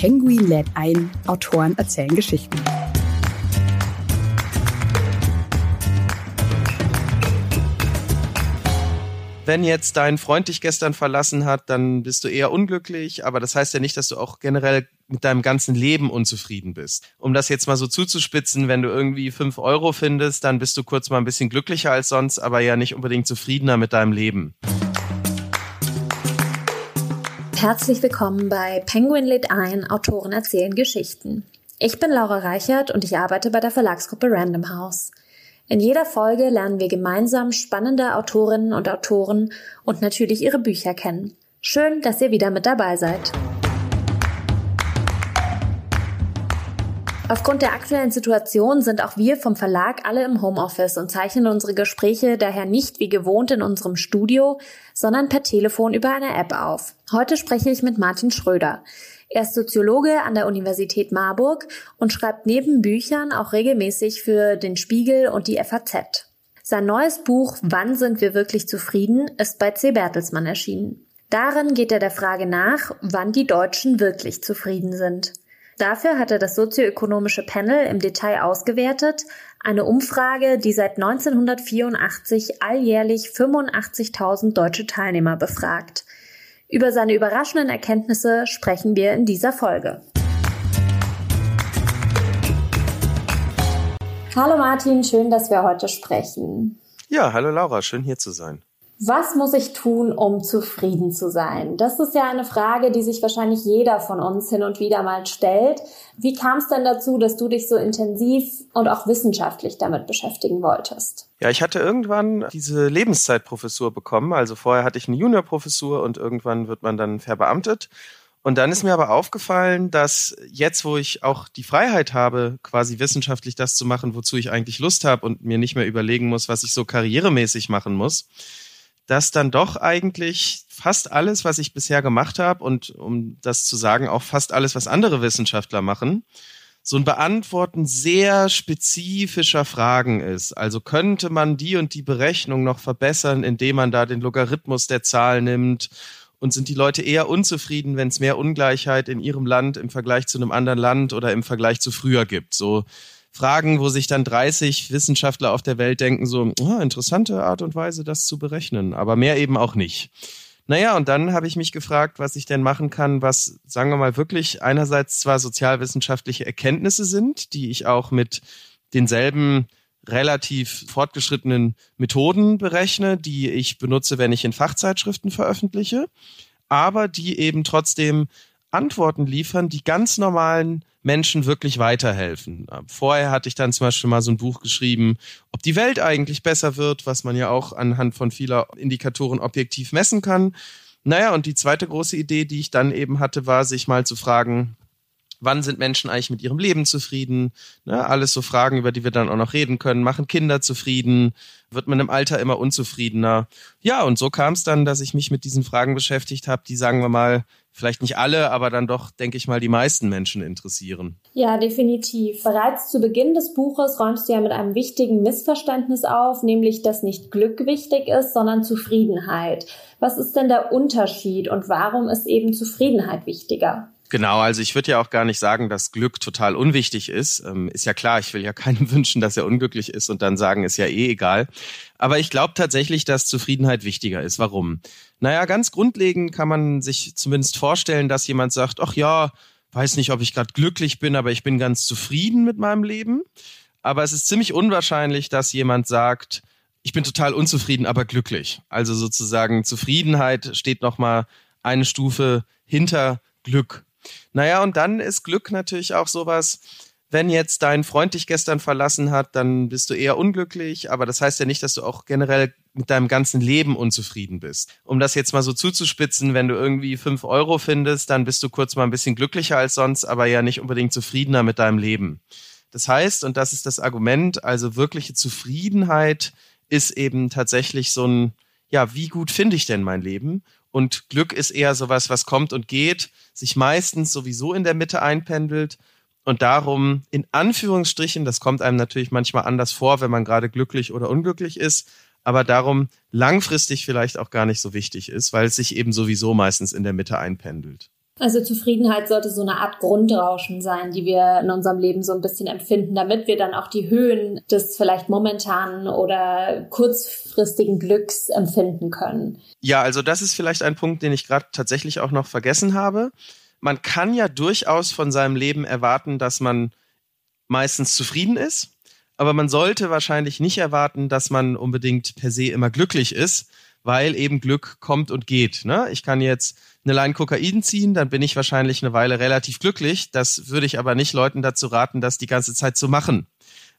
Penguin lädt ein, Autoren erzählen Geschichten. wenn jetzt dein Freund dich gestern verlassen hat, dann bist du eher unglücklich, aber das heißt ja nicht, dass du auch generell mit deinem ganzen Leben unzufrieden bist. Um das jetzt mal so zuzuspitzen, wenn du irgendwie fünf Euro findest, dann bist du kurz mal ein bisschen glücklicher als sonst, aber ja nicht unbedingt zufriedener mit deinem Leben. Herzlich willkommen bei Penguin lädt ein, Autoren erzählen Geschichten. Ich bin Laura Reichert und ich arbeite bei der Verlagsgruppe Random House. In jeder Folge lernen wir gemeinsam spannende Autorinnen und Autoren und natürlich ihre Bücher kennen. Schön, dass ihr wieder mit dabei seid. Aufgrund der aktuellen Situation sind auch wir vom Verlag alle im Homeoffice und zeichnen unsere Gespräche daher nicht wie gewohnt in unserem Studio, sondern per Telefon über eine App auf. Heute spreche ich mit Martin Schröder. Er ist Soziologe an der Universität Marburg und schreibt neben Büchern auch regelmäßig für den Spiegel und die FAZ. Sein neues Buch Wann sind wir wirklich zufrieden ist bei C. Bertelsmann erschienen. Darin geht er der Frage nach, wann die Deutschen wirklich zufrieden sind. Dafür hat er das sozioökonomische Panel im Detail ausgewertet, eine Umfrage, die seit 1984 alljährlich 85.000 deutsche Teilnehmer befragt. Über seine überraschenden Erkenntnisse sprechen wir in dieser Folge. Hallo Martin, schön, dass wir heute sprechen. Ja, hallo Laura, schön hier zu sein. Was muss ich tun, um zufrieden zu sein? Das ist ja eine Frage, die sich wahrscheinlich jeder von uns hin und wieder mal stellt. Wie kam es denn dazu, dass du dich so intensiv und auch wissenschaftlich damit beschäftigen wolltest? Ja, ich hatte irgendwann diese Lebenszeitprofessur bekommen. Also vorher hatte ich eine Juniorprofessur und irgendwann wird man dann verbeamtet. Und dann ist mir aber aufgefallen, dass jetzt, wo ich auch die Freiheit habe, quasi wissenschaftlich das zu machen, wozu ich eigentlich Lust habe und mir nicht mehr überlegen muss, was ich so karrieremäßig machen muss, dass dann doch eigentlich fast alles, was ich bisher gemacht habe und um das zu sagen, auch fast alles, was andere Wissenschaftler machen, so ein Beantworten sehr spezifischer Fragen ist. Also könnte man die und die Berechnung noch verbessern, indem man da den Logarithmus der Zahl nimmt und sind die Leute eher unzufrieden, wenn es mehr Ungleichheit in ihrem Land im Vergleich zu einem anderen Land oder im Vergleich zu früher gibt. So Fragen, wo sich dann 30 Wissenschaftler auf der Welt denken, so, oh, interessante Art und Weise, das zu berechnen, aber mehr eben auch nicht. Naja, und dann habe ich mich gefragt, was ich denn machen kann, was, sagen wir mal, wirklich einerseits zwar sozialwissenschaftliche Erkenntnisse sind, die ich auch mit denselben relativ fortgeschrittenen Methoden berechne, die ich benutze, wenn ich in Fachzeitschriften veröffentliche, aber die eben trotzdem Antworten liefern, die ganz normalen Menschen wirklich weiterhelfen. Vorher hatte ich dann zum Beispiel mal so ein Buch geschrieben, ob die Welt eigentlich besser wird, was man ja auch anhand von vieler Indikatoren objektiv messen kann. Naja, und die zweite große Idee, die ich dann eben hatte, war, sich mal zu fragen, wann sind Menschen eigentlich mit ihrem Leben zufrieden? Ne, alles so Fragen, über die wir dann auch noch reden können. Machen Kinder zufrieden? Wird man im Alter immer unzufriedener? Ja, und so kam es dann, dass ich mich mit diesen Fragen beschäftigt habe, die, sagen wir mal, vielleicht nicht alle, aber dann doch, denke ich mal, die meisten Menschen interessieren. Ja, definitiv. Bereits zu Beginn des Buches räumst du ja mit einem wichtigen Missverständnis auf, nämlich, dass nicht Glück wichtig ist, sondern Zufriedenheit. Was ist denn der Unterschied und warum ist eben Zufriedenheit wichtiger? Genau, also ich würde ja auch gar nicht sagen, dass Glück total unwichtig ist. Ähm, ist ja klar, ich will ja keinem wünschen, dass er unglücklich ist und dann sagen, ist ja eh egal. Aber ich glaube tatsächlich, dass Zufriedenheit wichtiger ist. Warum? Naja, ganz grundlegend kann man sich zumindest vorstellen, dass jemand sagt, ach ja, weiß nicht, ob ich gerade glücklich bin, aber ich bin ganz zufrieden mit meinem Leben. Aber es ist ziemlich unwahrscheinlich, dass jemand sagt, ich bin total unzufrieden, aber glücklich. Also sozusagen Zufriedenheit steht noch mal eine Stufe hinter Glück. Naja, und dann ist Glück natürlich auch sowas, wenn jetzt dein Freund dich gestern verlassen hat, dann bist du eher unglücklich, aber das heißt ja nicht, dass du auch generell mit deinem ganzen Leben unzufrieden bist. Um das jetzt mal so zuzuspitzen, wenn du irgendwie fünf Euro findest, dann bist du kurz mal ein bisschen glücklicher als sonst, aber ja nicht unbedingt zufriedener mit deinem Leben. Das heißt, und das ist das Argument, also wirkliche Zufriedenheit ist eben tatsächlich so ein, ja, wie gut finde ich denn mein Leben? Und Glück ist eher sowas, was kommt und geht, sich meistens sowieso in der Mitte einpendelt und darum in Anführungsstrichen, das kommt einem natürlich manchmal anders vor, wenn man gerade glücklich oder unglücklich ist, aber darum langfristig vielleicht auch gar nicht so wichtig ist, weil es sich eben sowieso meistens in der Mitte einpendelt. Also Zufriedenheit sollte so eine Art Grundrauschen sein, die wir in unserem Leben so ein bisschen empfinden, damit wir dann auch die Höhen des vielleicht momentanen oder kurzfristigen Glücks empfinden können. Ja, also das ist vielleicht ein Punkt, den ich gerade tatsächlich auch noch vergessen habe man kann ja durchaus von seinem Leben erwarten, dass man meistens zufrieden ist, aber man sollte wahrscheinlich nicht erwarten, dass man unbedingt per se immer glücklich ist, weil eben Glück kommt und geht. Ne? Ich kann jetzt eine Line Kokain ziehen, dann bin ich wahrscheinlich eine Weile relativ glücklich. Das würde ich aber nicht Leuten dazu raten, das die ganze Zeit zu machen.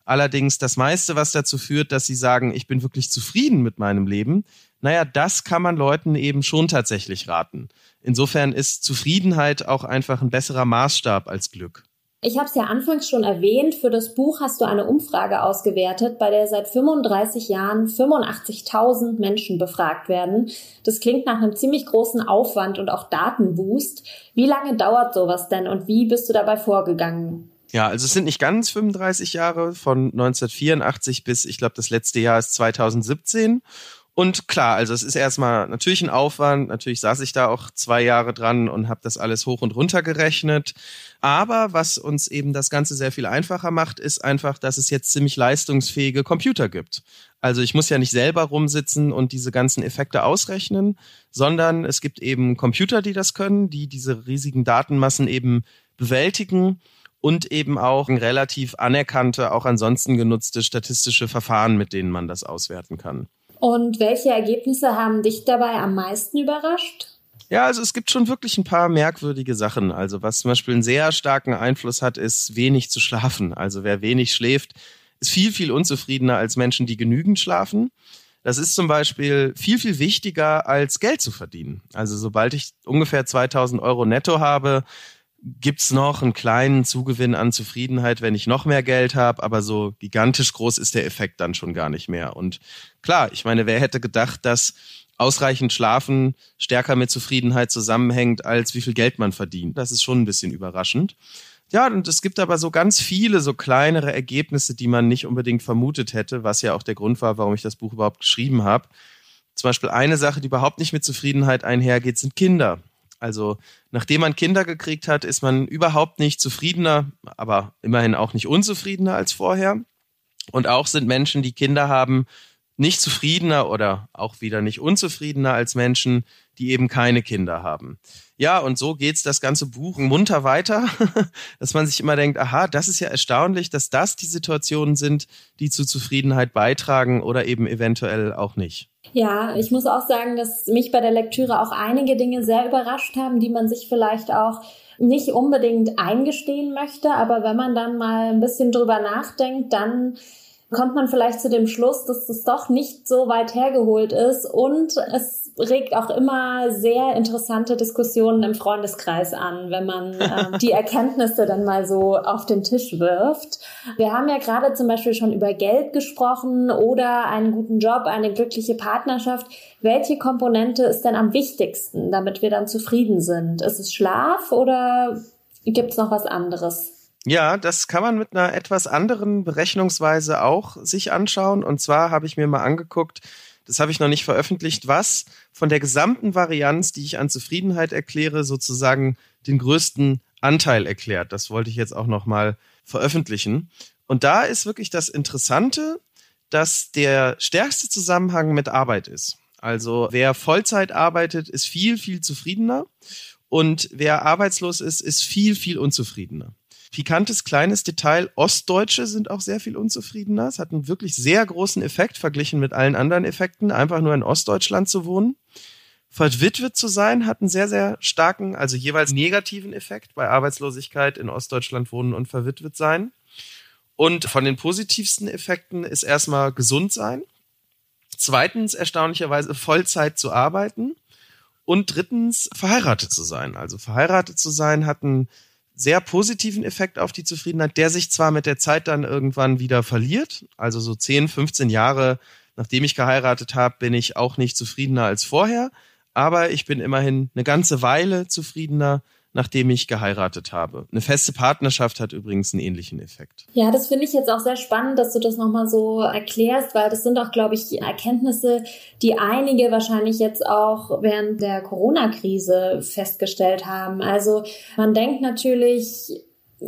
Allerdings das meiste, was dazu führt, dass sie sagen, ich bin wirklich zufrieden mit meinem Leben, naja, das kann man Leuten eben schon tatsächlich raten. Insofern ist Zufriedenheit auch einfach ein besserer Maßstab als Glück. Ich habe es ja anfangs schon erwähnt, für das Buch hast du eine Umfrage ausgewertet, bei der seit 35 Jahren 85.000 Menschen befragt werden. Das klingt nach einem ziemlich großen Aufwand und auch Datenboost. Wie lange dauert sowas denn und wie bist du dabei vorgegangen? Ja, also es sind nicht ganz 35 Jahre, von 1984 bis, ich glaube, das letzte Jahr ist 2017. Und klar, also es ist erstmal natürlich ein Aufwand. Natürlich saß ich da auch zwei Jahre dran und habe das alles hoch und runter gerechnet. Aber was uns eben das Ganze sehr viel einfacher macht, ist einfach, dass es jetzt ziemlich leistungsfähige Computer gibt. Also ich muss ja nicht selber rumsitzen und diese ganzen Effekte ausrechnen, sondern es gibt eben Computer, die das können, die diese riesigen Datenmassen eben bewältigen und eben auch relativ anerkannte, auch ansonsten genutzte statistische Verfahren, mit denen man das auswerten kann. Und welche Ergebnisse haben dich dabei am meisten überrascht? Ja, also es gibt schon wirklich ein paar merkwürdige Sachen. Also was zum Beispiel einen sehr starken Einfluss hat, ist wenig zu schlafen. Also wer wenig schläft, ist viel, viel unzufriedener als Menschen, die genügend schlafen. Das ist zum Beispiel viel, viel wichtiger als Geld zu verdienen. Also sobald ich ungefähr 2000 Euro netto habe, gibt's noch einen kleinen Zugewinn an Zufriedenheit, wenn ich noch mehr Geld habe, aber so gigantisch groß ist der Effekt dann schon gar nicht mehr. Und klar, ich meine, wer hätte gedacht, dass ausreichend Schlafen stärker mit Zufriedenheit zusammenhängt, als wie viel Geld man verdient. Das ist schon ein bisschen überraschend. Ja, und es gibt aber so ganz viele so kleinere Ergebnisse, die man nicht unbedingt vermutet hätte, was ja auch der Grund war, warum ich das Buch überhaupt geschrieben habe. Zum Beispiel eine Sache, die überhaupt nicht mit Zufriedenheit einhergeht, sind Kinder. Also nachdem man Kinder gekriegt hat, ist man überhaupt nicht zufriedener, aber immerhin auch nicht unzufriedener als vorher. Und auch sind Menschen, die Kinder haben, nicht zufriedener oder auch wieder nicht unzufriedener als Menschen, die eben keine Kinder haben. Ja, und so geht's das ganze Buch munter weiter, dass man sich immer denkt, aha, das ist ja erstaunlich, dass das die Situationen sind, die zu Zufriedenheit beitragen oder eben eventuell auch nicht. Ja, ich muss auch sagen, dass mich bei der Lektüre auch einige Dinge sehr überrascht haben, die man sich vielleicht auch nicht unbedingt eingestehen möchte, aber wenn man dann mal ein bisschen drüber nachdenkt, dann kommt man vielleicht zu dem Schluss, dass es doch nicht so weit hergeholt ist. Und es regt auch immer sehr interessante Diskussionen im Freundeskreis an, wenn man äh, die Erkenntnisse dann mal so auf den Tisch wirft. Wir haben ja gerade zum Beispiel schon über Geld gesprochen oder einen guten Job, eine glückliche Partnerschaft. Welche Komponente ist denn am wichtigsten, damit wir dann zufrieden sind? Ist es Schlaf oder gibt es noch was anderes? Ja, das kann man mit einer etwas anderen Berechnungsweise auch sich anschauen. Und zwar habe ich mir mal angeguckt, das habe ich noch nicht veröffentlicht, was von der gesamten Varianz, die ich an Zufriedenheit erkläre, sozusagen den größten Anteil erklärt. Das wollte ich jetzt auch noch mal veröffentlichen. Und da ist wirklich das Interessante, dass der stärkste Zusammenhang mit Arbeit ist. Also wer Vollzeit arbeitet, ist viel, viel zufriedener. Und wer arbeitslos ist, ist viel, viel unzufriedener. Pikantes kleines Detail, Ostdeutsche sind auch sehr viel unzufriedener. Es hat einen wirklich sehr großen Effekt verglichen mit allen anderen Effekten, einfach nur in Ostdeutschland zu wohnen. Verwitwet zu sein hat einen sehr, sehr starken, also jeweils negativen Effekt bei Arbeitslosigkeit in Ostdeutschland wohnen und verwitwet sein. Und von den positivsten Effekten ist erstmal gesund sein. Zweitens erstaunlicherweise Vollzeit zu arbeiten. Und drittens verheiratet zu sein. Also verheiratet zu sein hat einen sehr positiven Effekt auf die Zufriedenheit, der sich zwar mit der Zeit dann irgendwann wieder verliert. Also so 10, 15 Jahre nachdem ich geheiratet habe, bin ich auch nicht zufriedener als vorher. Aber ich bin immerhin eine ganze Weile zufriedener nachdem ich geheiratet habe. Eine feste Partnerschaft hat übrigens einen ähnlichen Effekt. Ja, das finde ich jetzt auch sehr spannend, dass du das nochmal so erklärst, weil das sind auch, glaube ich, Erkenntnisse, die einige wahrscheinlich jetzt auch während der Corona-Krise festgestellt haben. Also man denkt natürlich,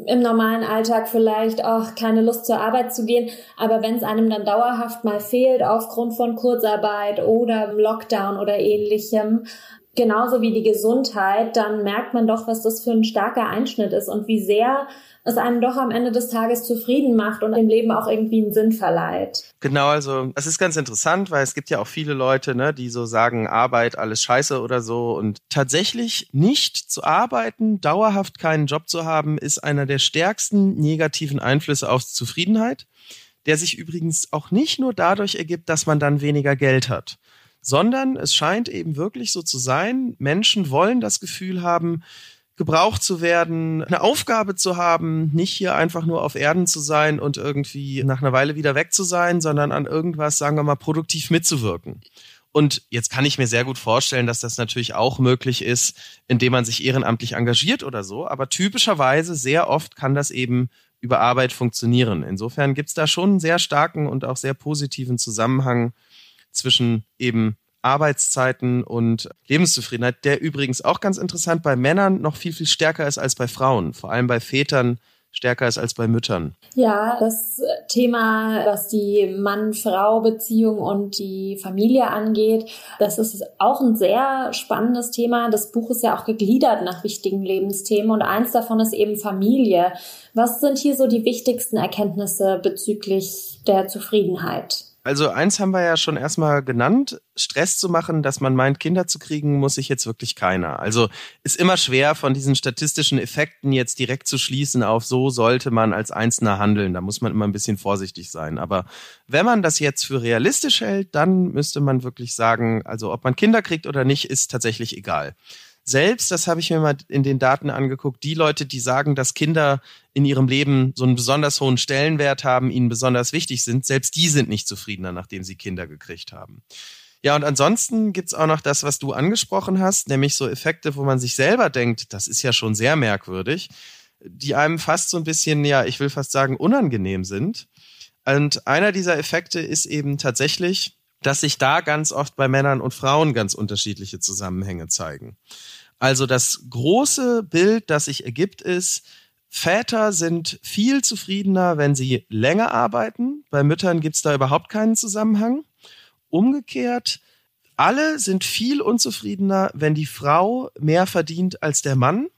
im normalen Alltag vielleicht auch keine Lust zur Arbeit zu gehen. Aber wenn es einem dann dauerhaft mal fehlt aufgrund von Kurzarbeit oder Lockdown oder ähnlichem, genauso wie die Gesundheit, dann merkt man doch, was das für ein starker Einschnitt ist und wie sehr es einen doch am Ende des Tages zufrieden macht und dem Leben auch irgendwie einen Sinn verleiht. Genau, also das ist ganz interessant, weil es gibt ja auch viele Leute, ne, die so sagen, Arbeit, alles scheiße oder so. Und tatsächlich nicht zu arbeiten, dauerhaft keinen Job zu haben, ist einer der stärksten negativen Einflüsse auf Zufriedenheit, der sich übrigens auch nicht nur dadurch ergibt, dass man dann weniger Geld hat sondern es scheint eben wirklich so zu sein, Menschen wollen das Gefühl haben, gebraucht zu werden, eine Aufgabe zu haben, nicht hier einfach nur auf Erden zu sein und irgendwie nach einer Weile wieder weg zu sein, sondern an irgendwas, sagen wir mal, produktiv mitzuwirken. Und jetzt kann ich mir sehr gut vorstellen, dass das natürlich auch möglich ist, indem man sich ehrenamtlich engagiert oder so. Aber typischerweise sehr oft kann das eben über Arbeit funktionieren. Insofern gibt es da schon einen sehr starken und auch sehr positiven Zusammenhang zwischen eben Arbeitszeiten und Lebenszufriedenheit, der übrigens auch ganz interessant bei Männern noch viel, viel stärker ist als bei Frauen, vor allem bei Vätern stärker ist als bei Müttern. Ja, das Thema, was die Mann-Frau-Beziehung und die Familie angeht, das ist auch ein sehr spannendes Thema. Das Buch ist ja auch gegliedert nach wichtigen Lebensthemen und eins davon ist eben Familie. Was sind hier so die wichtigsten Erkenntnisse bezüglich der Zufriedenheit? Also eins haben wir ja schon erstmal genannt. Stress zu machen, dass man meint, Kinder zu kriegen, muss sich jetzt wirklich keiner. Also ist immer schwer von diesen statistischen Effekten jetzt direkt zu schließen auf so sollte man als Einzelner handeln. Da muss man immer ein bisschen vorsichtig sein. Aber wenn man das jetzt für realistisch hält, dann müsste man wirklich sagen, also ob man Kinder kriegt oder nicht, ist tatsächlich egal selbst, das habe ich mir mal in den Daten angeguckt, die Leute, die sagen, dass Kinder in ihrem Leben so einen besonders hohen Stellenwert haben, ihnen besonders wichtig sind, selbst die sind nicht zufriedener, nachdem sie Kinder gekriegt haben. Ja, und ansonsten gibt's auch noch das, was du angesprochen hast, nämlich so Effekte, wo man sich selber denkt, das ist ja schon sehr merkwürdig, die einem fast so ein bisschen, ja, ich will fast sagen, unangenehm sind. Und einer dieser Effekte ist eben tatsächlich, dass sich da ganz oft bei Männern und Frauen ganz unterschiedliche Zusammenhänge zeigen. Also das große Bild, das sich ergibt, ist, Väter sind viel zufriedener, wenn sie länger arbeiten. Bei Müttern gibt es da überhaupt keinen Zusammenhang. Umgekehrt, alle sind viel unzufriedener, wenn die Frau mehr verdient als der Mann.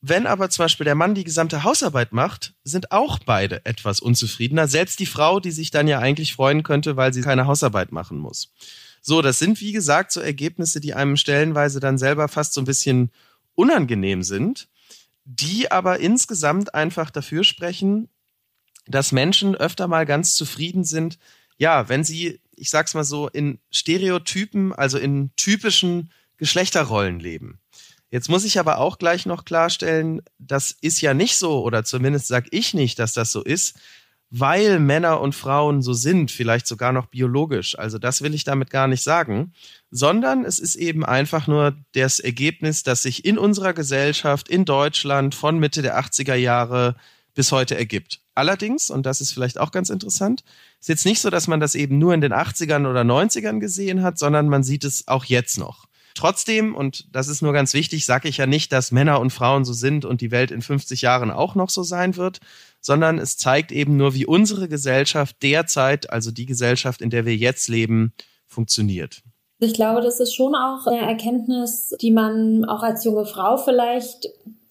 Wenn aber zum Beispiel der Mann die gesamte Hausarbeit macht, sind auch beide etwas unzufriedener. Selbst die Frau, die sich dann ja eigentlich freuen könnte, weil sie keine Hausarbeit machen muss. So, das sind wie gesagt so Ergebnisse, die einem stellenweise dann selber fast so ein bisschen unangenehm sind, die aber insgesamt einfach dafür sprechen, dass Menschen öfter mal ganz zufrieden sind, ja, wenn sie, ich sag's mal so, in Stereotypen, also in typischen Geschlechterrollen leben. Jetzt muss ich aber auch gleich noch klarstellen, das ist ja nicht so, oder zumindest sag ich nicht, dass das so ist, weil Männer und Frauen so sind, vielleicht sogar noch biologisch. Also das will ich damit gar nicht sagen, sondern es ist eben einfach nur das Ergebnis, das sich in unserer Gesellschaft in Deutschland von Mitte der 80er Jahre bis heute ergibt. Allerdings, und das ist vielleicht auch ganz interessant, ist jetzt nicht so, dass man das eben nur in den 80ern oder 90ern gesehen hat, sondern man sieht es auch jetzt noch. Trotzdem, und das ist nur ganz wichtig, sage ich ja nicht, dass Männer und Frauen so sind und die Welt in 50 Jahren auch noch so sein wird, sondern es zeigt eben nur, wie unsere Gesellschaft derzeit, also die Gesellschaft, in der wir jetzt leben, funktioniert. Ich glaube, das ist schon auch eine Erkenntnis, die man auch als junge Frau vielleicht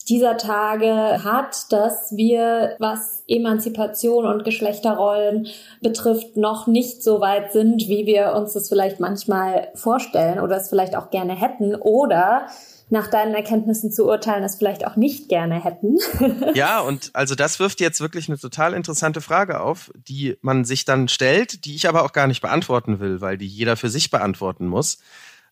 dieser Tage hat, dass wir, was Emanzipation und Geschlechterrollen betrifft, noch nicht so weit sind, wie wir uns das vielleicht manchmal vorstellen oder es vielleicht auch gerne hätten oder nach deinen Erkenntnissen zu urteilen, es vielleicht auch nicht gerne hätten. ja, und also das wirft jetzt wirklich eine total interessante Frage auf, die man sich dann stellt, die ich aber auch gar nicht beantworten will, weil die jeder für sich beantworten muss.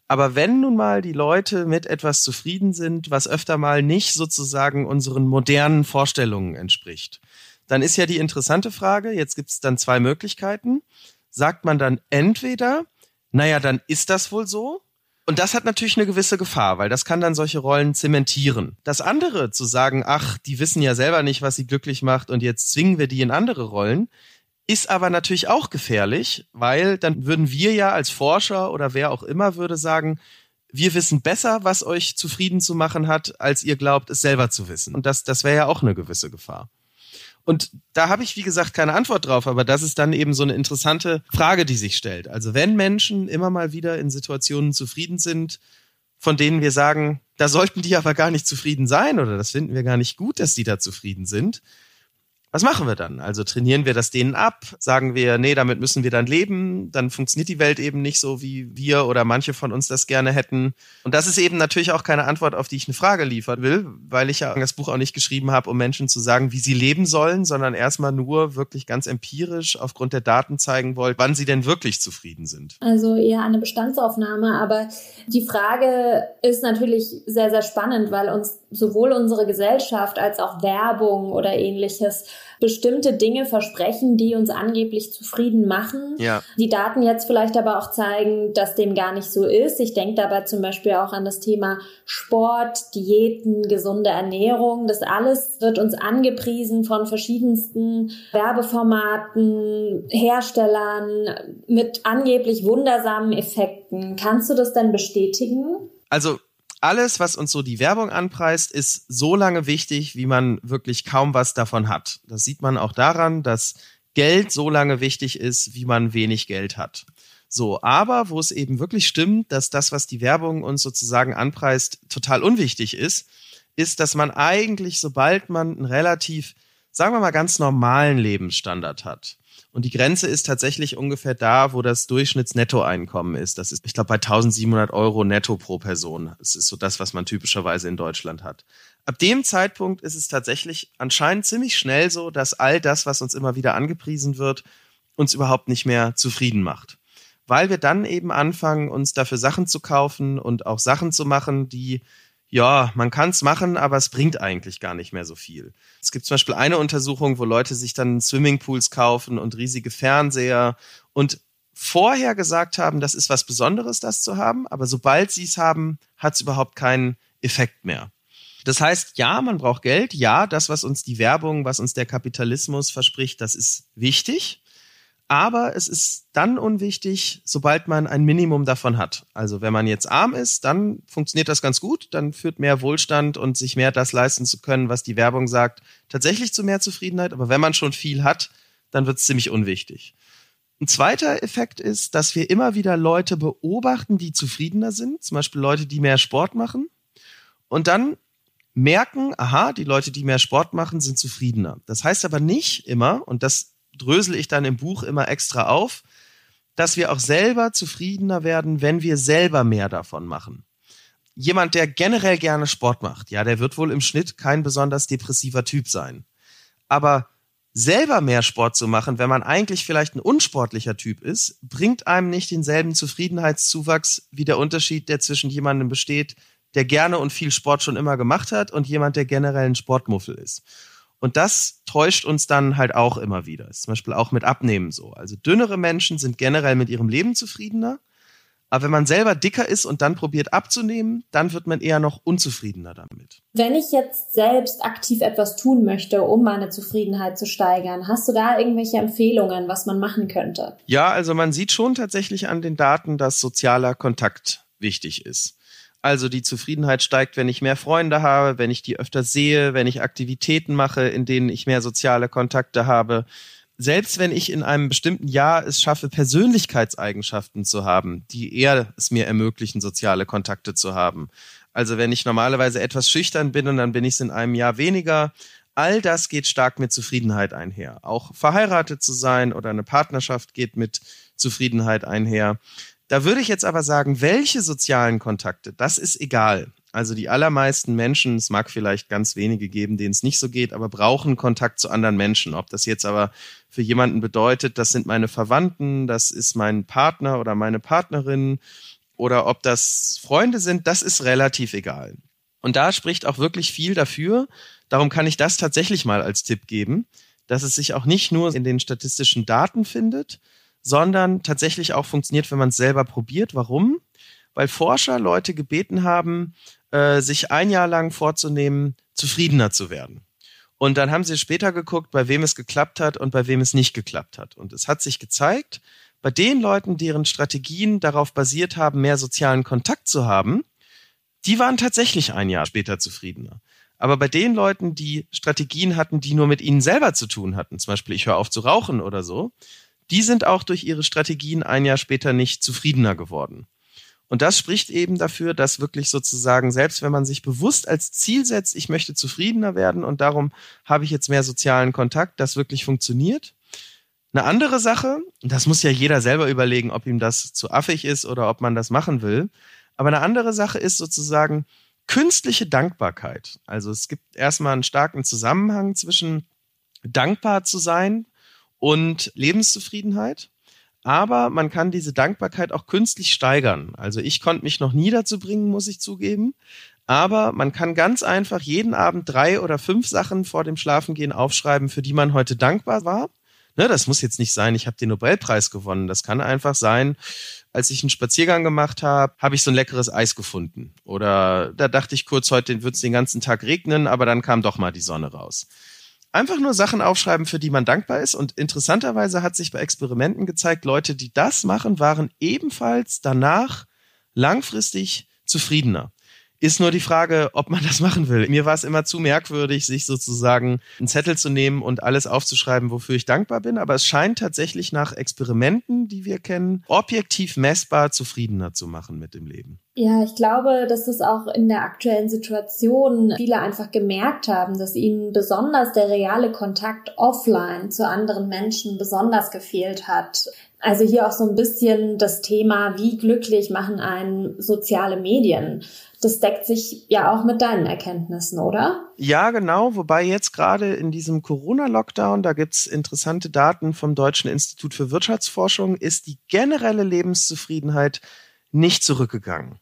Aber wenn nun mal die Leute mit etwas zufrieden sind, was öfter mal nicht sozusagen unseren modernen Vorstellungen entspricht, dann ist ja die interessante Frage, jetzt gibt es dann zwei Möglichkeiten. Sagt man dann entweder, naja, dann ist das wohl so, und das hat natürlich eine gewisse Gefahr, weil das kann dann solche Rollen zementieren. Das andere zu sagen, ach, die wissen ja selber nicht, was sie glücklich macht und jetzt zwingen wir die in andere Rollen, ist aber natürlich auch gefährlich, weil dann würden wir ja als Forscher oder wer auch immer würde sagen, wir wissen besser, was euch zufrieden zu machen hat, als ihr glaubt, es selber zu wissen. Und das, das wäre ja auch eine gewisse Gefahr. Und da habe ich, wie gesagt, keine Antwort drauf, aber das ist dann eben so eine interessante Frage, die sich stellt. Also wenn Menschen immer mal wieder in Situationen zufrieden sind, von denen wir sagen, da sollten die aber gar nicht zufrieden sein oder das finden wir gar nicht gut, dass die da zufrieden sind, was machen wir dann? Also trainieren wir das denen ab? Sagen wir, nee, damit müssen wir dann leben? Dann funktioniert die Welt eben nicht so, wie wir oder manche von uns das gerne hätten. Und das ist eben natürlich auch keine Antwort, auf die ich eine Frage liefern will, weil ich ja das Buch auch nicht geschrieben habe, um Menschen zu sagen, wie sie leben sollen, sondern erstmal nur wirklich ganz empirisch aufgrund der Daten zeigen wollte, wann sie denn wirklich zufrieden sind. Also eher eine Bestandsaufnahme, aber die Frage ist natürlich sehr, sehr spannend, weil uns sowohl unsere Gesellschaft als auch Werbung oder ähnliches bestimmte Dinge versprechen, die uns angeblich zufrieden machen. Ja. Die Daten jetzt vielleicht aber auch zeigen, dass dem gar nicht so ist. Ich denke dabei zum Beispiel auch an das Thema Sport, Diäten, gesunde Ernährung. Das alles wird uns angepriesen von verschiedensten Werbeformaten, Herstellern mit angeblich wundersamen Effekten. Kannst du das denn bestätigen? Also alles, was uns so die Werbung anpreist, ist so lange wichtig, wie man wirklich kaum was davon hat. Das sieht man auch daran, dass Geld so lange wichtig ist, wie man wenig Geld hat. So, aber wo es eben wirklich stimmt, dass das, was die Werbung uns sozusagen anpreist, total unwichtig ist, ist, dass man eigentlich, sobald man einen relativ, sagen wir mal, ganz normalen Lebensstandard hat, und die Grenze ist tatsächlich ungefähr da, wo das Durchschnittsnettoeinkommen ist. Das ist, ich glaube, bei 1700 Euro netto pro Person. Das ist so das, was man typischerweise in Deutschland hat. Ab dem Zeitpunkt ist es tatsächlich anscheinend ziemlich schnell so, dass all das, was uns immer wieder angepriesen wird, uns überhaupt nicht mehr zufrieden macht. Weil wir dann eben anfangen, uns dafür Sachen zu kaufen und auch Sachen zu machen, die ja, man kann es machen, aber es bringt eigentlich gar nicht mehr so viel. Es gibt zum Beispiel eine Untersuchung, wo Leute sich dann Swimmingpools kaufen und riesige Fernseher und vorher gesagt haben, das ist was Besonderes, das zu haben, aber sobald sie es haben, hat es überhaupt keinen Effekt mehr. Das heißt, ja, man braucht Geld, ja, das, was uns die Werbung, was uns der Kapitalismus verspricht, das ist wichtig. Aber es ist dann unwichtig, sobald man ein Minimum davon hat. Also wenn man jetzt arm ist, dann funktioniert das ganz gut, dann führt mehr Wohlstand und sich mehr das leisten zu können, was die Werbung sagt, tatsächlich zu mehr Zufriedenheit. Aber wenn man schon viel hat, dann wird es ziemlich unwichtig. Ein zweiter Effekt ist, dass wir immer wieder Leute beobachten, die zufriedener sind, zum Beispiel Leute, die mehr Sport machen. Und dann merken, aha, die Leute, die mehr Sport machen, sind zufriedener. Das heißt aber nicht immer, und das drösel ich dann im Buch immer extra auf, dass wir auch selber zufriedener werden, wenn wir selber mehr davon machen. Jemand, der generell gerne Sport macht, ja, der wird wohl im Schnitt kein besonders depressiver Typ sein. Aber selber mehr Sport zu machen, wenn man eigentlich vielleicht ein unsportlicher Typ ist, bringt einem nicht denselben Zufriedenheitszuwachs wie der Unterschied, der zwischen jemandem besteht, der gerne und viel Sport schon immer gemacht hat und jemand, der generell ein Sportmuffel ist. Und das täuscht uns dann halt auch immer wieder. ist zum Beispiel auch mit Abnehmen so. Also dünnere Menschen sind generell mit ihrem Leben zufriedener. Aber wenn man selber dicker ist und dann probiert abzunehmen, dann wird man eher noch unzufriedener damit. Wenn ich jetzt selbst aktiv etwas tun möchte, um meine Zufriedenheit zu steigern, hast du da irgendwelche Empfehlungen, was man machen könnte? Ja, also man sieht schon tatsächlich an den Daten, dass sozialer Kontakt wichtig ist. Also die Zufriedenheit steigt, wenn ich mehr Freunde habe, wenn ich die öfter sehe, wenn ich Aktivitäten mache, in denen ich mehr soziale Kontakte habe. selbst wenn ich in einem bestimmten Jahr es schaffe, Persönlichkeitseigenschaften zu haben, die eher es mir ermöglichen, soziale Kontakte zu haben. Also wenn ich normalerweise etwas schüchtern bin und dann bin ich es in einem Jahr weniger, all das geht stark mit Zufriedenheit einher. Auch verheiratet zu sein oder eine Partnerschaft geht mit Zufriedenheit einher. Da würde ich jetzt aber sagen, welche sozialen Kontakte, das ist egal. Also die allermeisten Menschen, es mag vielleicht ganz wenige geben, denen es nicht so geht, aber brauchen Kontakt zu anderen Menschen. Ob das jetzt aber für jemanden bedeutet, das sind meine Verwandten, das ist mein Partner oder meine Partnerin oder ob das Freunde sind, das ist relativ egal. Und da spricht auch wirklich viel dafür. Darum kann ich das tatsächlich mal als Tipp geben, dass es sich auch nicht nur in den statistischen Daten findet, sondern tatsächlich auch funktioniert, wenn man es selber probiert. Warum? Weil Forscher Leute gebeten haben, äh, sich ein Jahr lang vorzunehmen, zufriedener zu werden. Und dann haben sie später geguckt, bei wem es geklappt hat und bei wem es nicht geklappt hat. Und es hat sich gezeigt, bei den Leuten, deren Strategien darauf basiert haben, mehr sozialen Kontakt zu haben, die waren tatsächlich ein Jahr später zufriedener. Aber bei den Leuten, die Strategien hatten, die nur mit ihnen selber zu tun hatten, zum Beispiel ich höre auf zu rauchen oder so, die sind auch durch ihre Strategien ein Jahr später nicht zufriedener geworden. Und das spricht eben dafür, dass wirklich sozusagen, selbst wenn man sich bewusst als Ziel setzt, ich möchte zufriedener werden und darum habe ich jetzt mehr sozialen Kontakt, das wirklich funktioniert. Eine andere Sache, das muss ja jeder selber überlegen, ob ihm das zu affig ist oder ob man das machen will. Aber eine andere Sache ist sozusagen künstliche Dankbarkeit. Also es gibt erstmal einen starken Zusammenhang zwischen dankbar zu sein und Lebenszufriedenheit aber man kann diese Dankbarkeit auch künstlich steigern. Also ich konnte mich noch nie dazu bringen, muss ich zugeben. Aber man kann ganz einfach jeden Abend drei oder fünf Sachen vor dem Schlafengehen aufschreiben, für die man heute dankbar war. Ne, das muss jetzt nicht sein, ich habe den Nobelpreis gewonnen. Das kann einfach sein, als ich einen Spaziergang gemacht habe, habe ich so ein leckeres Eis gefunden. Oder da dachte ich kurz, heute wird es den ganzen Tag regnen, aber dann kam doch mal die Sonne raus einfach nur Sachen aufschreiben, für die man dankbar ist. Und interessanterweise hat sich bei Experimenten gezeigt, Leute, die das machen, waren ebenfalls danach langfristig zufriedener. Ist nur die Frage, ob man das machen will. Mir war es immer zu merkwürdig, sich sozusagen einen Zettel zu nehmen und alles aufzuschreiben, wofür ich dankbar bin. Aber es scheint tatsächlich nach Experimenten, die wir kennen, objektiv messbar zufriedener zu machen mit dem Leben. Ja, ich glaube, dass es auch in der aktuellen Situation viele einfach gemerkt haben, dass ihnen besonders der reale Kontakt offline zu anderen Menschen besonders gefehlt hat. Also hier auch so ein bisschen das Thema, wie glücklich machen einen soziale Medien. Das deckt sich ja auch mit deinen Erkenntnissen, oder? Ja, genau. Wobei jetzt gerade in diesem Corona-Lockdown, da gibt's interessante Daten vom Deutschen Institut für Wirtschaftsforschung, ist die generelle Lebenszufriedenheit nicht zurückgegangen.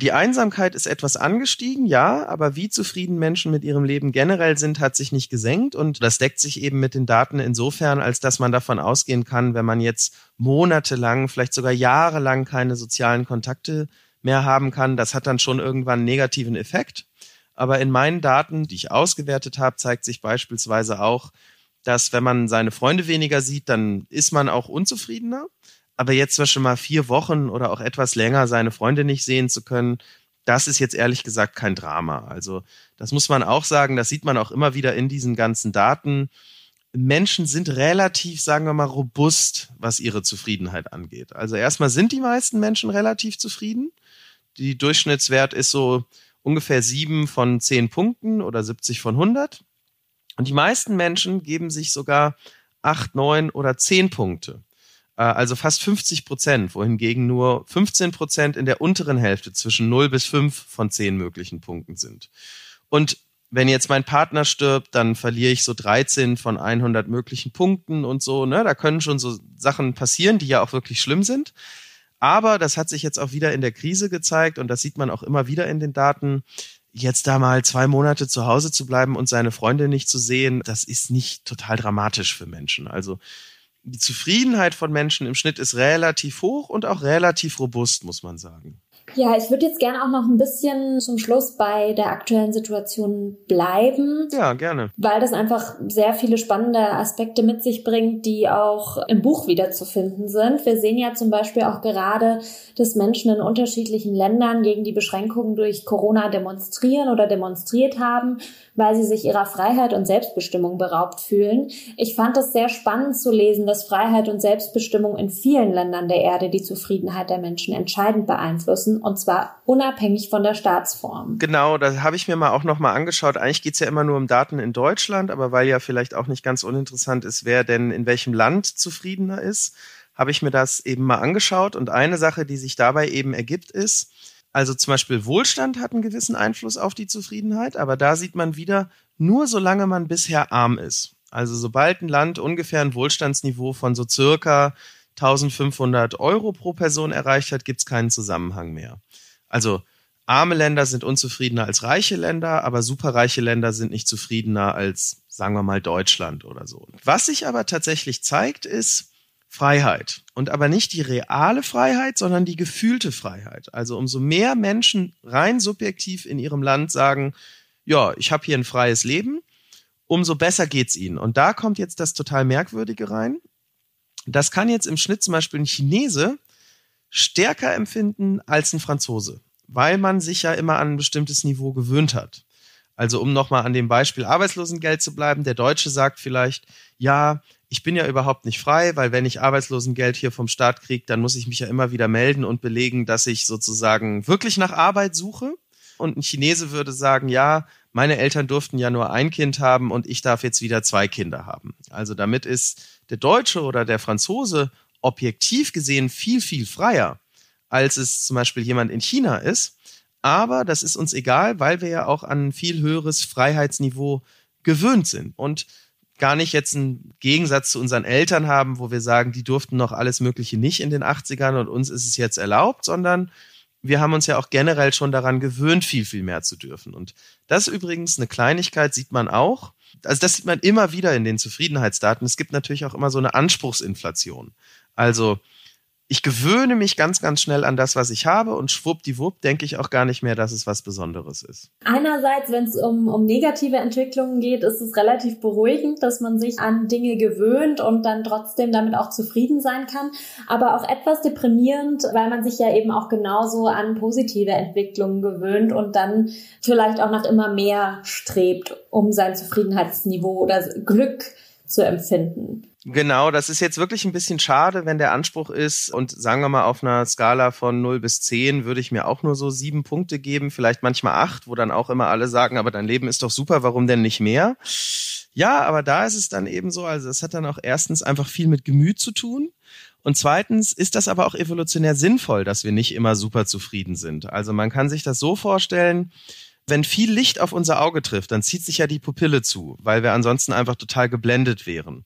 Die Einsamkeit ist etwas angestiegen, ja, aber wie zufrieden Menschen mit ihrem Leben generell sind, hat sich nicht gesenkt und das deckt sich eben mit den Daten insofern, als dass man davon ausgehen kann, wenn man jetzt monatelang, vielleicht sogar jahrelang keine sozialen Kontakte mehr haben kann, das hat dann schon irgendwann einen negativen Effekt. Aber in meinen Daten, die ich ausgewertet habe, zeigt sich beispielsweise auch, dass wenn man seine Freunde weniger sieht, dann ist man auch unzufriedener aber jetzt zwar schon mal vier Wochen oder auch etwas länger seine Freunde nicht sehen zu können, das ist jetzt ehrlich gesagt kein Drama. Also das muss man auch sagen, das sieht man auch immer wieder in diesen ganzen Daten. Menschen sind relativ, sagen wir mal, robust, was ihre Zufriedenheit angeht. Also erstmal sind die meisten Menschen relativ zufrieden. Die Durchschnittswert ist so ungefähr sieben von zehn Punkten oder 70 von 100. Und die meisten Menschen geben sich sogar acht, neun oder zehn Punkte. Äh, also fast 50 Prozent, wohingegen nur 15 Prozent in der unteren Hälfte zwischen 0 bis 5 von 10 möglichen Punkten sind. Und wenn jetzt mein Partner stirbt, dann verliere ich so 13 von 100 möglichen Punkten und so. Ne? Da können schon so Sachen passieren, die ja auch wirklich schlimm sind. Aber das hat sich jetzt auch wieder in der Krise gezeigt und das sieht man auch immer wieder in den Daten. Jetzt da mal zwei Monate zu Hause zu bleiben und seine Freunde nicht zu sehen, das ist nicht total dramatisch für Menschen. Also die Zufriedenheit von Menschen im Schnitt ist relativ hoch und auch relativ robust, muss man sagen. Ja, ich würde jetzt gerne auch noch ein bisschen zum Schluss bei der aktuellen Situation bleiben. Ja, gerne. Weil das einfach sehr viele spannende Aspekte mit sich bringt, die auch im Buch wiederzufinden sind. Wir sehen ja zum Beispiel auch gerade, dass Menschen in unterschiedlichen Ländern gegen die Beschränkungen durch Corona demonstrieren oder demonstriert haben, weil sie sich ihrer Freiheit und Selbstbestimmung beraubt fühlen. Ich fand es sehr spannend zu lesen, dass Freiheit und Selbstbestimmung in vielen Ländern der Erde die Zufriedenheit der Menschen entscheidend beeinflussen und zwar unabhängig von der Staatsform. Genau, da habe ich mir mal auch noch mal angeschaut. Eigentlich geht's ja immer nur um Daten in Deutschland, aber weil ja vielleicht auch nicht ganz uninteressant ist, wer denn in welchem Land zufriedener ist, habe ich mir das eben mal angeschaut. Und eine Sache, die sich dabei eben ergibt, ist, also zum Beispiel Wohlstand hat einen gewissen Einfluss auf die Zufriedenheit, aber da sieht man wieder, nur solange man bisher arm ist. Also sobald ein Land ungefähr ein Wohlstandsniveau von so circa 1500 Euro pro Person erreicht hat, gibt es keinen Zusammenhang mehr. Also arme Länder sind unzufriedener als reiche Länder, aber superreiche Länder sind nicht zufriedener als, sagen wir mal, Deutschland oder so. Was sich aber tatsächlich zeigt, ist Freiheit. Und aber nicht die reale Freiheit, sondern die gefühlte Freiheit. Also umso mehr Menschen rein subjektiv in ihrem Land sagen, ja, ich habe hier ein freies Leben, umso besser geht's ihnen. Und da kommt jetzt das total Merkwürdige rein. Das kann jetzt im Schnitt zum Beispiel ein Chinese stärker empfinden als ein Franzose, weil man sich ja immer an ein bestimmtes Niveau gewöhnt hat. Also um nochmal an dem Beispiel Arbeitslosengeld zu bleiben, der Deutsche sagt vielleicht, ja, ich bin ja überhaupt nicht frei, weil wenn ich Arbeitslosengeld hier vom Staat kriege, dann muss ich mich ja immer wieder melden und belegen, dass ich sozusagen wirklich nach Arbeit suche. Und ein Chinese würde sagen, ja, meine Eltern durften ja nur ein Kind haben und ich darf jetzt wieder zwei Kinder haben. Also damit ist der Deutsche oder der Franzose objektiv gesehen viel, viel freier, als es zum Beispiel jemand in China ist. Aber das ist uns egal, weil wir ja auch an ein viel höheres Freiheitsniveau gewöhnt sind und gar nicht jetzt einen Gegensatz zu unseren Eltern haben, wo wir sagen, die durften noch alles Mögliche nicht in den 80ern und uns ist es jetzt erlaubt, sondern wir haben uns ja auch generell schon daran gewöhnt, viel, viel mehr zu dürfen. Und das übrigens eine Kleinigkeit sieht man auch also das sieht man immer wieder in den Zufriedenheitsdaten. Es gibt natürlich auch immer so eine Anspruchsinflation. Also ich gewöhne mich ganz, ganz schnell an das, was ich habe und schwuppdiwupp denke ich auch gar nicht mehr, dass es was Besonderes ist. Einerseits, wenn es um, um negative Entwicklungen geht, ist es relativ beruhigend, dass man sich an Dinge gewöhnt und dann trotzdem damit auch zufrieden sein kann. Aber auch etwas deprimierend, weil man sich ja eben auch genauso an positive Entwicklungen gewöhnt und dann vielleicht auch nach immer mehr strebt, um sein Zufriedenheitsniveau oder Glück zu empfinden. Genau, das ist jetzt wirklich ein bisschen schade, wenn der Anspruch ist und sagen wir mal auf einer Skala von 0 bis 10 würde ich mir auch nur so sieben Punkte geben, vielleicht manchmal acht, wo dann auch immer alle sagen, aber dein Leben ist doch super, warum denn nicht mehr? Ja, aber da ist es dann eben so, also es hat dann auch erstens einfach viel mit Gemüt zu tun. Und zweitens ist das aber auch evolutionär sinnvoll, dass wir nicht immer super zufrieden sind. Also man kann sich das so vorstellen, wenn viel Licht auf unser Auge trifft, dann zieht sich ja die Pupille zu, weil wir ansonsten einfach total geblendet wären.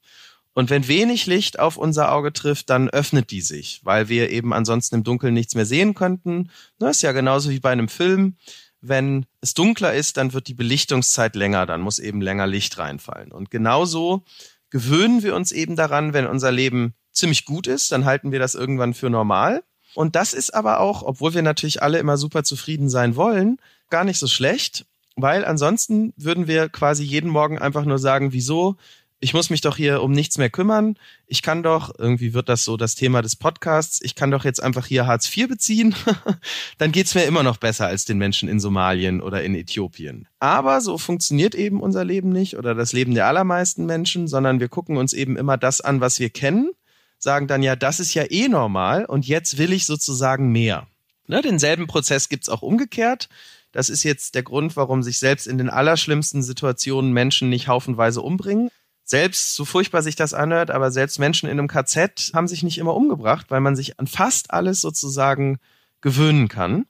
Und wenn wenig Licht auf unser Auge trifft, dann öffnet die sich, weil wir eben ansonsten im Dunkeln nichts mehr sehen könnten. Das ist ja genauso wie bei einem Film. Wenn es dunkler ist, dann wird die Belichtungszeit länger, dann muss eben länger Licht reinfallen. Und genauso gewöhnen wir uns eben daran, wenn unser Leben ziemlich gut ist, dann halten wir das irgendwann für normal. Und das ist aber auch, obwohl wir natürlich alle immer super zufrieden sein wollen, gar nicht so schlecht, weil ansonsten würden wir quasi jeden Morgen einfach nur sagen, wieso ich muss mich doch hier um nichts mehr kümmern. Ich kann doch, irgendwie wird das so das Thema des Podcasts, ich kann doch jetzt einfach hier Hartz IV beziehen. Dann geht's mir immer noch besser als den Menschen in Somalien oder in Äthiopien. Aber so funktioniert eben unser Leben nicht oder das Leben der allermeisten Menschen, sondern wir gucken uns eben immer das an, was wir kennen, sagen dann ja, das ist ja eh normal und jetzt will ich sozusagen mehr. Ne, denselben Prozess gibt's auch umgekehrt. Das ist jetzt der Grund, warum sich selbst in den allerschlimmsten Situationen Menschen nicht haufenweise umbringen selbst, so furchtbar sich das anhört, aber selbst Menschen in einem KZ haben sich nicht immer umgebracht, weil man sich an fast alles sozusagen gewöhnen kann.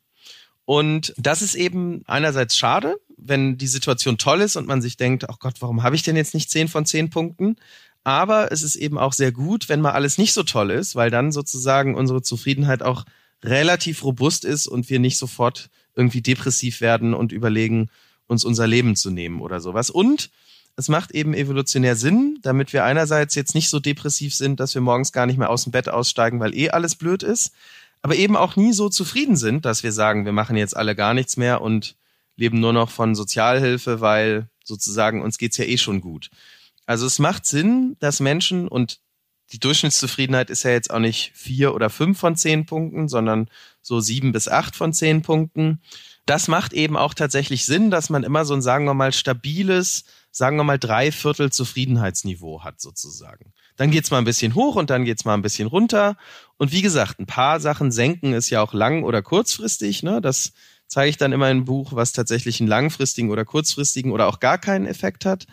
Und das ist eben einerseits schade, wenn die Situation toll ist und man sich denkt, ach Gott, warum habe ich denn jetzt nicht zehn von zehn Punkten? Aber es ist eben auch sehr gut, wenn mal alles nicht so toll ist, weil dann sozusagen unsere Zufriedenheit auch relativ robust ist und wir nicht sofort irgendwie depressiv werden und überlegen, uns unser Leben zu nehmen oder sowas. Und es macht eben evolutionär Sinn, damit wir einerseits jetzt nicht so depressiv sind, dass wir morgens gar nicht mehr aus dem Bett aussteigen, weil eh alles blöd ist. aber eben auch nie so zufrieden sind, dass wir sagen, wir machen jetzt alle gar nichts mehr und leben nur noch von Sozialhilfe, weil sozusagen uns geht's ja eh schon gut. Also es macht Sinn, dass Menschen und die Durchschnittszufriedenheit ist ja jetzt auch nicht vier oder fünf von zehn Punkten, sondern so sieben bis acht von zehn Punkten. Das macht eben auch tatsächlich Sinn, dass man immer so ein, sagen wir mal, stabiles, sagen wir mal, Dreiviertel Zufriedenheitsniveau hat sozusagen. Dann geht's mal ein bisschen hoch und dann geht's mal ein bisschen runter. Und wie gesagt, ein paar Sachen senken ist ja auch lang- oder kurzfristig. Ne? Das zeige ich dann immer im Buch, was tatsächlich einen langfristigen oder kurzfristigen oder auch gar keinen Effekt hat.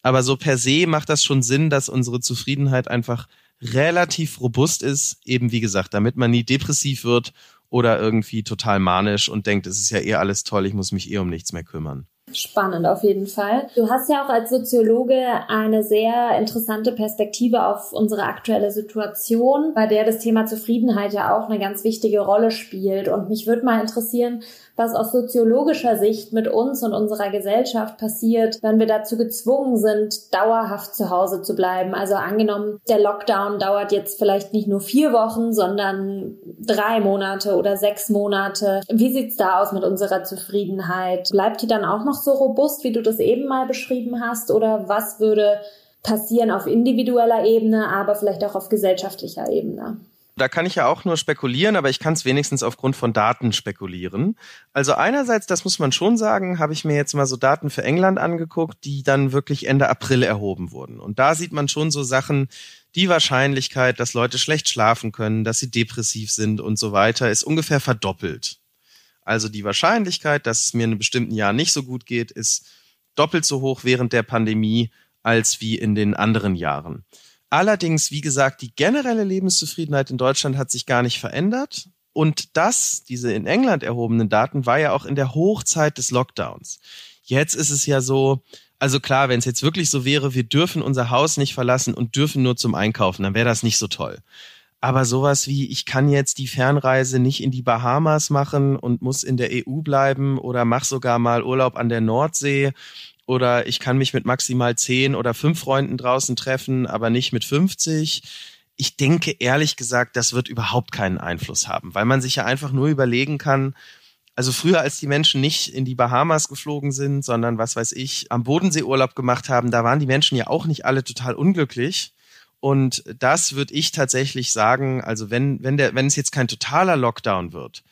Aber so per se macht das schon Sinn, dass unsere Zufriedenheit einfach relativ robust ist, eben wie gesagt, damit man nie depressiv wird oder irgendwie total manisch und denkt, es ist ja eh alles toll, ich muss mich eh um nichts mehr kümmern. Spannend auf jeden Fall. Du hast ja auch als Soziologe eine sehr interessante Perspektive auf unsere aktuelle Situation, bei der das Thema Zufriedenheit ja auch eine ganz wichtige Rolle spielt. Und mich würde mal interessieren, was aus soziologischer Sicht mit uns und unserer Gesellschaft passiert, wenn wir dazu gezwungen sind, dauerhaft zu Hause zu bleiben. Also angenommen, der Lockdown dauert jetzt vielleicht nicht nur vier Wochen, sondern drei Monate oder sechs Monate. Wie sieht's da aus mit unserer Zufriedenheit? Bleibt die dann auch noch so robust, wie du das eben mal beschrieben hast? Oder was würde passieren auf individueller Ebene, aber vielleicht auch auf gesellschaftlicher Ebene? Da kann ich ja auch nur spekulieren, aber ich kann es wenigstens aufgrund von Daten spekulieren. Also einerseits, das muss man schon sagen, habe ich mir jetzt mal so Daten für England angeguckt, die dann wirklich Ende April erhoben wurden. Und da sieht man schon so Sachen, die Wahrscheinlichkeit, dass Leute schlecht schlafen können, dass sie depressiv sind und so weiter, ist ungefähr verdoppelt. Also die Wahrscheinlichkeit, dass es mir in einem bestimmten Jahr nicht so gut geht, ist doppelt so hoch während der Pandemie als wie in den anderen Jahren. Allerdings, wie gesagt, die generelle Lebenszufriedenheit in Deutschland hat sich gar nicht verändert. Und das, diese in England erhobenen Daten, war ja auch in der Hochzeit des Lockdowns. Jetzt ist es ja so, also klar, wenn es jetzt wirklich so wäre, wir dürfen unser Haus nicht verlassen und dürfen nur zum Einkaufen, dann wäre das nicht so toll. Aber sowas wie, ich kann jetzt die Fernreise nicht in die Bahamas machen und muss in der EU bleiben oder mach sogar mal Urlaub an der Nordsee oder ich kann mich mit maximal zehn oder fünf Freunden draußen treffen, aber nicht mit 50. Ich denke ehrlich gesagt, das wird überhaupt keinen Einfluss haben, weil man sich ja einfach nur überlegen kann, also früher, als die Menschen nicht in die Bahamas geflogen sind, sondern was weiß ich, am Bodensee Urlaub gemacht haben, da waren die Menschen ja auch nicht alle total unglücklich. Und das würde ich tatsächlich sagen, also wenn, wenn der, wenn es jetzt kein totaler Lockdown wird,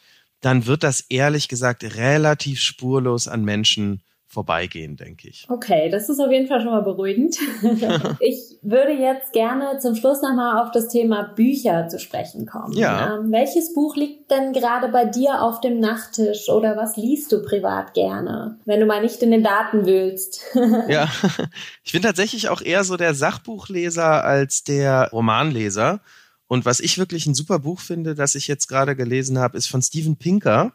dann wird das ehrlich gesagt relativ spurlos an Menschen vorbeigehen, denke ich. Okay, das ist auf jeden Fall schon mal beruhigend. ich würde jetzt gerne zum Schluss nochmal auf das Thema Bücher zu sprechen kommen. Ja. Ähm, welches Buch liegt denn gerade bei dir auf dem Nachttisch oder was liest du privat gerne, wenn du mal nicht in den Daten wühlst? ja, ich bin tatsächlich auch eher so der Sachbuchleser als der Romanleser. Und was ich wirklich ein super Buch finde, das ich jetzt gerade gelesen habe, ist von Steven Pinker.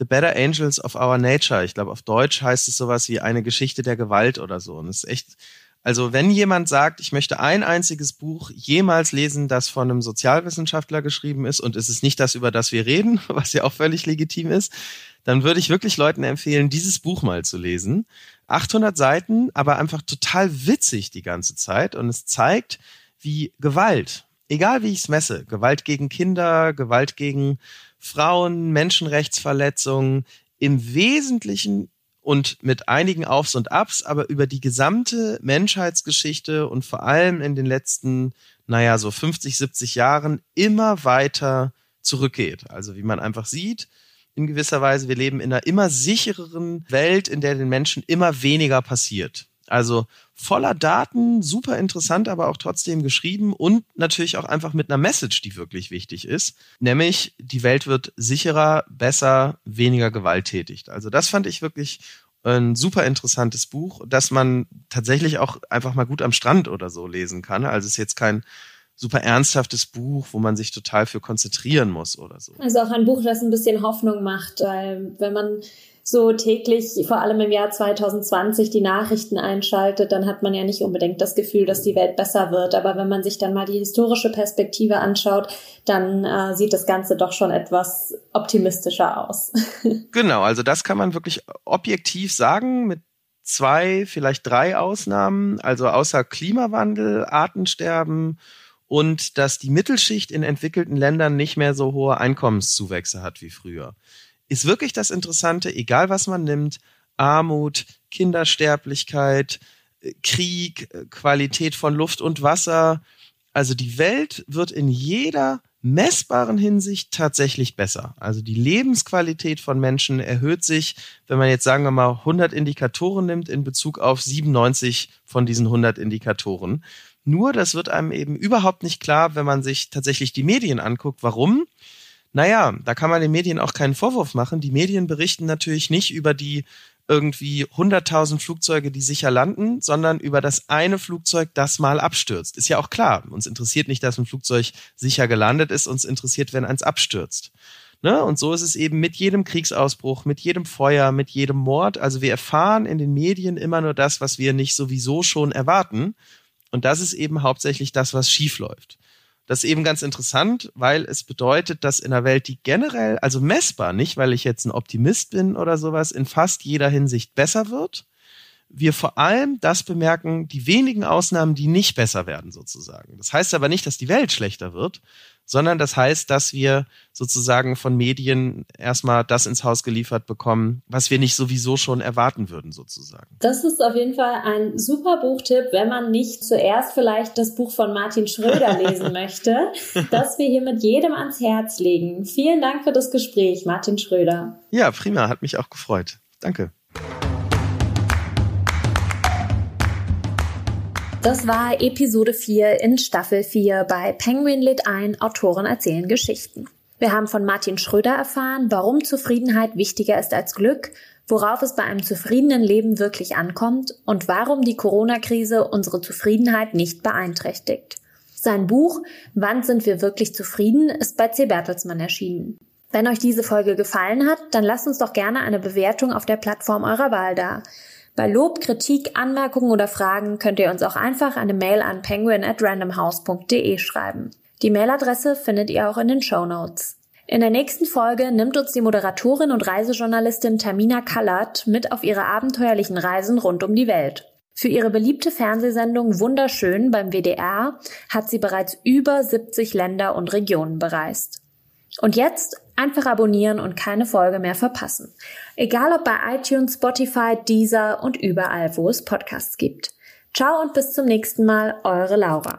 The Better Angels of Our Nature. Ich glaube, auf Deutsch heißt es sowas wie eine Geschichte der Gewalt oder so. Und es ist echt, also wenn jemand sagt, ich möchte ein einziges Buch jemals lesen, das von einem Sozialwissenschaftler geschrieben ist und es ist nicht das, über das wir reden, was ja auch völlig legitim ist, dann würde ich wirklich Leuten empfehlen, dieses Buch mal zu lesen. 800 Seiten, aber einfach total witzig die ganze Zeit und es zeigt, wie Gewalt, egal wie ich es messe, Gewalt gegen Kinder, Gewalt gegen Frauen, Menschenrechtsverletzungen im Wesentlichen und mit einigen Aufs und Abs, aber über die gesamte Menschheitsgeschichte und vor allem in den letzten, naja, so 50, 70 Jahren immer weiter zurückgeht. Also wie man einfach sieht, in gewisser Weise, wir leben in einer immer sichereren Welt, in der den Menschen immer weniger passiert. Also voller Daten, super interessant, aber auch trotzdem geschrieben und natürlich auch einfach mit einer Message, die wirklich wichtig ist, nämlich die Welt wird sicherer, besser, weniger gewalttätig. Also das fand ich wirklich ein super interessantes Buch, das man tatsächlich auch einfach mal gut am Strand oder so lesen kann. Also es ist jetzt kein super ernsthaftes Buch, wo man sich total für konzentrieren muss oder so. Also auch ein Buch, das ein bisschen Hoffnung macht, weil wenn man so täglich, vor allem im Jahr 2020, die Nachrichten einschaltet, dann hat man ja nicht unbedingt das Gefühl, dass die Welt besser wird. Aber wenn man sich dann mal die historische Perspektive anschaut, dann äh, sieht das Ganze doch schon etwas optimistischer aus. genau, also das kann man wirklich objektiv sagen mit zwei, vielleicht drei Ausnahmen. Also außer Klimawandel, Artensterben und dass die Mittelschicht in entwickelten Ländern nicht mehr so hohe Einkommenszuwächse hat wie früher. Ist wirklich das Interessante, egal was man nimmt, Armut, Kindersterblichkeit, Krieg, Qualität von Luft und Wasser. Also die Welt wird in jeder messbaren Hinsicht tatsächlich besser. Also die Lebensqualität von Menschen erhöht sich, wenn man jetzt sagen wir mal 100 Indikatoren nimmt in Bezug auf 97 von diesen 100 Indikatoren. Nur das wird einem eben überhaupt nicht klar, wenn man sich tatsächlich die Medien anguckt. Warum? Naja, da kann man den Medien auch keinen Vorwurf machen. Die Medien berichten natürlich nicht über die irgendwie 100.000 Flugzeuge, die sicher landen, sondern über das eine Flugzeug, das mal abstürzt. Ist ja auch klar. Uns interessiert nicht, dass ein Flugzeug sicher gelandet ist. Uns interessiert, wenn eins abstürzt. Ne? Und so ist es eben mit jedem Kriegsausbruch, mit jedem Feuer, mit jedem Mord. Also wir erfahren in den Medien immer nur das, was wir nicht sowieso schon erwarten. Und das ist eben hauptsächlich das, was schief läuft. Das ist eben ganz interessant, weil es bedeutet, dass in einer Welt, die generell, also messbar, nicht weil ich jetzt ein Optimist bin oder sowas, in fast jeder Hinsicht besser wird, wir vor allem das bemerken, die wenigen Ausnahmen, die nicht besser werden sozusagen. Das heißt aber nicht, dass die Welt schlechter wird, sondern das heißt, dass wir sozusagen von Medien erstmal das ins Haus geliefert bekommen, was wir nicht sowieso schon erwarten würden sozusagen. Das ist auf jeden Fall ein super Buchtipp, wenn man nicht zuerst vielleicht das Buch von Martin Schröder lesen möchte, das wir hier mit jedem ans Herz legen. Vielen Dank für das Gespräch, Martin Schröder. Ja, prima, hat mich auch gefreut. Danke. Das war Episode 4 in Staffel 4 bei Penguin lädt ein, Autoren erzählen Geschichten. Wir haben von Martin Schröder erfahren, warum Zufriedenheit wichtiger ist als Glück, worauf es bei einem zufriedenen Leben wirklich ankommt und warum die Corona-Krise unsere Zufriedenheit nicht beeinträchtigt. Sein Buch Wann sind wir wirklich zufrieden ist bei C. Bertelsmann erschienen. Wenn euch diese Folge gefallen hat, dann lasst uns doch gerne eine Bewertung auf der Plattform eurer Wahl da. Bei Lob, Kritik, Anmerkungen oder Fragen könnt ihr uns auch einfach eine Mail an penguin at randomhouse.de schreiben. Die Mailadresse findet ihr auch in den Show Notes. In der nächsten Folge nimmt uns die Moderatorin und Reisejournalistin Tamina Kallert mit auf ihre abenteuerlichen Reisen rund um die Welt. Für ihre beliebte Fernsehsendung Wunderschön beim WDR hat sie bereits über 70 Länder und Regionen bereist. Und jetzt einfach abonnieren und keine Folge mehr verpassen. Egal ob bei iTunes, Spotify, Deezer und überall, wo es Podcasts gibt. Ciao und bis zum nächsten Mal, eure Laura.